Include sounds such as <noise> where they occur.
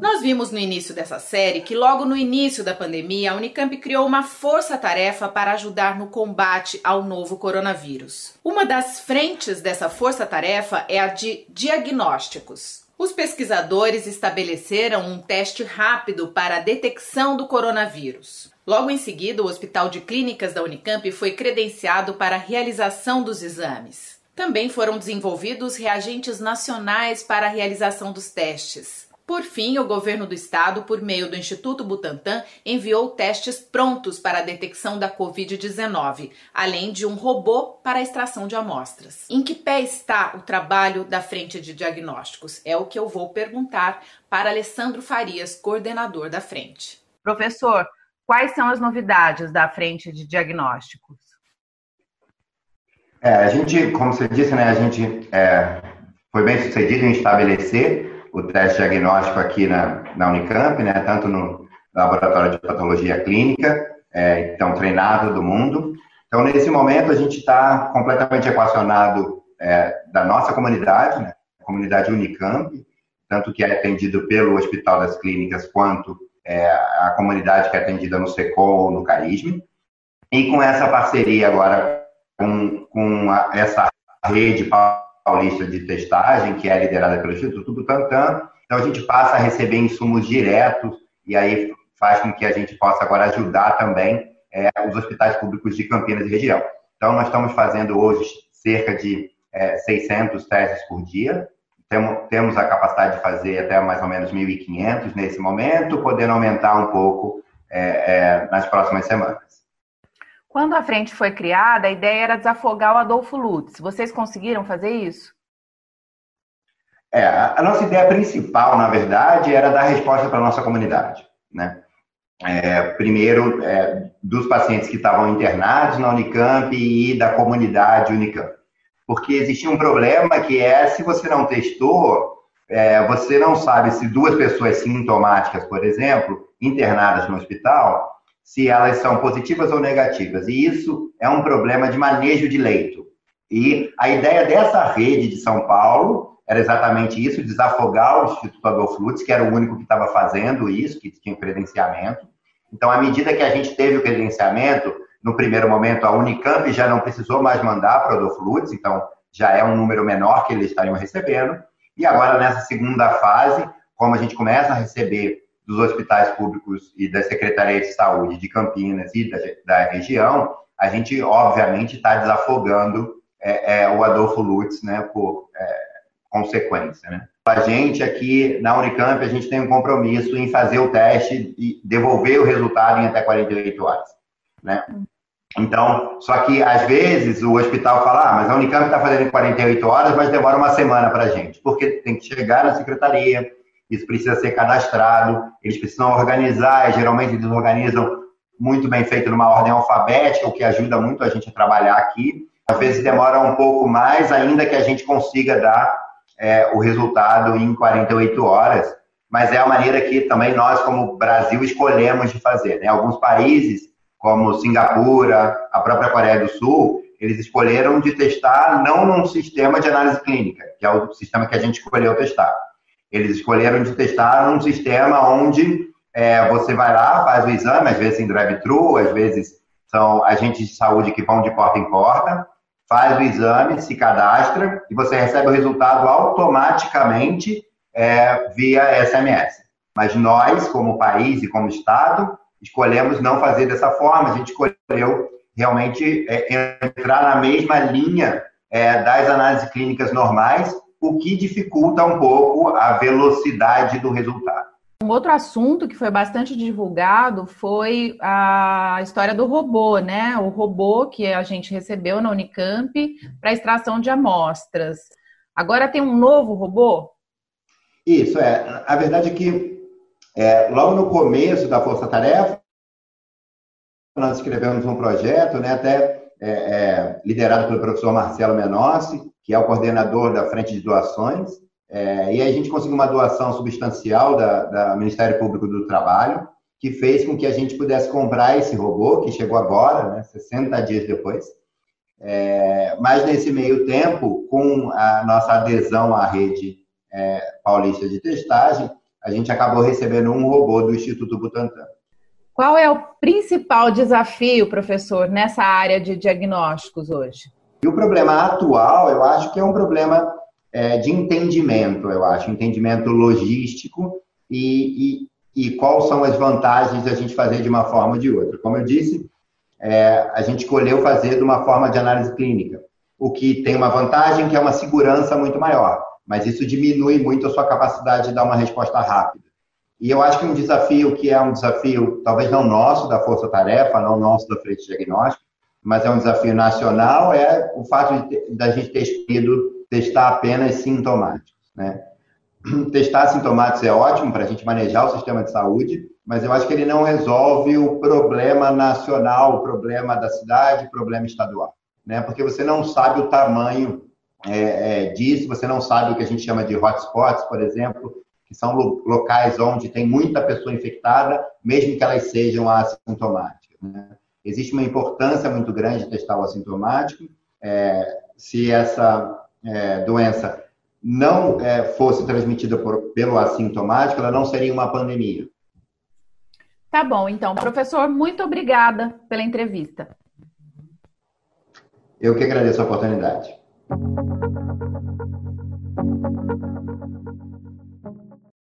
Nós vimos no início dessa série que, logo no início da pandemia, a Unicamp criou uma força-tarefa para ajudar no combate ao novo coronavírus. Uma das frentes dessa força-tarefa é a de diagnósticos. Os pesquisadores estabeleceram um teste rápido para a detecção do coronavírus. Logo em seguida, o Hospital de Clínicas da Unicamp foi credenciado para a realização dos exames. Também foram desenvolvidos reagentes nacionais para a realização dos testes. Por fim, o governo do estado, por meio do Instituto Butantan, enviou testes prontos para a detecção da Covid-19, além de um robô para a extração de amostras. Em que pé está o trabalho da frente de diagnósticos? É o que eu vou perguntar para Alessandro Farias, coordenador da frente. Professor, quais são as novidades da frente de diagnósticos? É, a gente, como você disse, né, a gente é, foi bem sucedido em estabelecer o teste diagnóstico aqui na, na Unicamp, né, tanto no laboratório de patologia clínica, é, então treinado do mundo. Então, nesse momento, a gente está completamente equacionado é, da nossa comunidade, né, comunidade Unicamp, tanto que é atendido pelo Hospital das Clínicas, quanto é, a comunidade que é atendida no SECOM no CAISM. E com essa parceria agora, com, com a, essa rede Paulista de Testagem, que é liderada pelo Instituto Butantan. Então, a gente passa a receber insumos diretos e aí faz com que a gente possa agora ajudar também é, os hospitais públicos de Campinas e região. Então, nós estamos fazendo hoje cerca de é, 600 testes por dia. Temos, a capacidade de fazer até mais ou menos 1.500 nesse momento, podendo aumentar um pouco é, é, nas próximas semanas. Quando a frente foi criada, a ideia era desafogar o Adolfo Lutz. Vocês conseguiram fazer isso? É, a nossa ideia principal, na verdade, era dar resposta para a nossa comunidade. Né? É, primeiro, é, dos pacientes que estavam internados na Unicamp e da comunidade Unicamp. Porque existia um problema que é, se você não testou, é, você não sabe se duas pessoas sintomáticas, por exemplo, internadas no hospital, se elas são positivas ou negativas. E isso é um problema de manejo de leito. E a ideia dessa rede de São Paulo era exatamente isso, desafogar o Instituto Adolfo Lutz, que era o único que estava fazendo isso, que tinha credenciamento. Então, à medida que a gente teve o credenciamento, no primeiro momento, a Unicamp já não precisou mais mandar para o Adolfo Lutz, então já é um número menor que eles estariam recebendo. E agora, nessa segunda fase, como a gente começa a receber dos hospitais públicos e da Secretaria de Saúde de Campinas e da, da região, a gente, obviamente, está desafogando é, é, o Adolfo Lutz, né, por é, consequência, né. A gente aqui na Unicamp, a gente tem um compromisso em fazer o teste e devolver o resultado em até 48 horas, né. Então, só que às vezes o hospital fala, ah, mas a Unicamp está fazendo em 48 horas, mas demora uma semana para a gente, porque tem que chegar na secretaria, isso precisa ser cadastrado, eles precisam organizar, e geralmente eles organizam muito bem feito numa ordem alfabética, o que ajuda muito a gente a trabalhar aqui. Às vezes demora um pouco mais, ainda que a gente consiga dar é, o resultado em 48 horas, mas é a maneira que também nós, como Brasil, escolhemos de fazer. Né? Alguns países, como Singapura, a própria Coreia do Sul, eles escolheram de testar não num sistema de análise clínica, que é o sistema que a gente escolheu testar eles escolheram de testar num sistema onde é, você vai lá, faz o exame, às vezes em drive-thru, às vezes são agentes de saúde que vão de porta em porta, faz o exame, se cadastra e você recebe o resultado automaticamente é, via SMS. Mas nós, como país e como Estado, escolhemos não fazer dessa forma, a gente escolheu realmente é, entrar na mesma linha é, das análises clínicas normais o que dificulta um pouco a velocidade do resultado. Um outro assunto que foi bastante divulgado foi a história do robô, né? O robô que a gente recebeu na Unicamp para extração de amostras. Agora tem um novo robô? Isso, é. A verdade é que é, logo no começo da Força Tarefa, nós escrevemos um projeto, né, até é, é, liderado pelo professor Marcelo Menossi, que é o coordenador da frente de doações, é, e a gente conseguiu uma doação substancial da, da, Ministério Público do Trabalho, que fez com que a gente pudesse comprar esse robô, que chegou agora, né, 60 dias depois, É, mas nesse meio tempo, com a nossa adesão à rede é, paulista de testagem, a gente acabou recebendo um robô do Instituto Butantan. Qual é o principal desafio, professor, nessa área de diagnósticos hoje? E o problema atual, eu acho que é um problema é, de entendimento, eu acho, entendimento logístico e, e, e quais são as vantagens da gente fazer de uma forma ou de outra. Como eu disse, é, a gente escolheu fazer de uma forma de análise clínica, o que tem uma vantagem que é uma segurança muito maior, mas isso diminui muito a sua capacidade de dar uma resposta rápida. E eu acho que um desafio que é um desafio, talvez não nosso, da Força Tarefa, não nosso da Frente Diagnóstico, mas é um desafio nacional, é o fato da gente ter escolhido testar apenas sintomáticos. Né? <clears throat> Testar sintomáticos é ótimo para a gente manejar o sistema de saúde, mas eu acho que ele não resolve o problema nacional, o problema da cidade, o problema estadual. Né? Porque você não sabe o tamanho é, é, disso, você não sabe o que a gente chama de hotspots, por exemplo, que são locais onde tem muita pessoa infectada, mesmo que elas sejam assintomáticas. Né? Existe uma importância muito grande de testar o assintomático. É, se essa é, doença não é, fosse transmitida por, pelo assintomático, ela não seria uma pandemia. Tá bom, então, professor, muito obrigada pela entrevista. Eu que agradeço a oportunidade.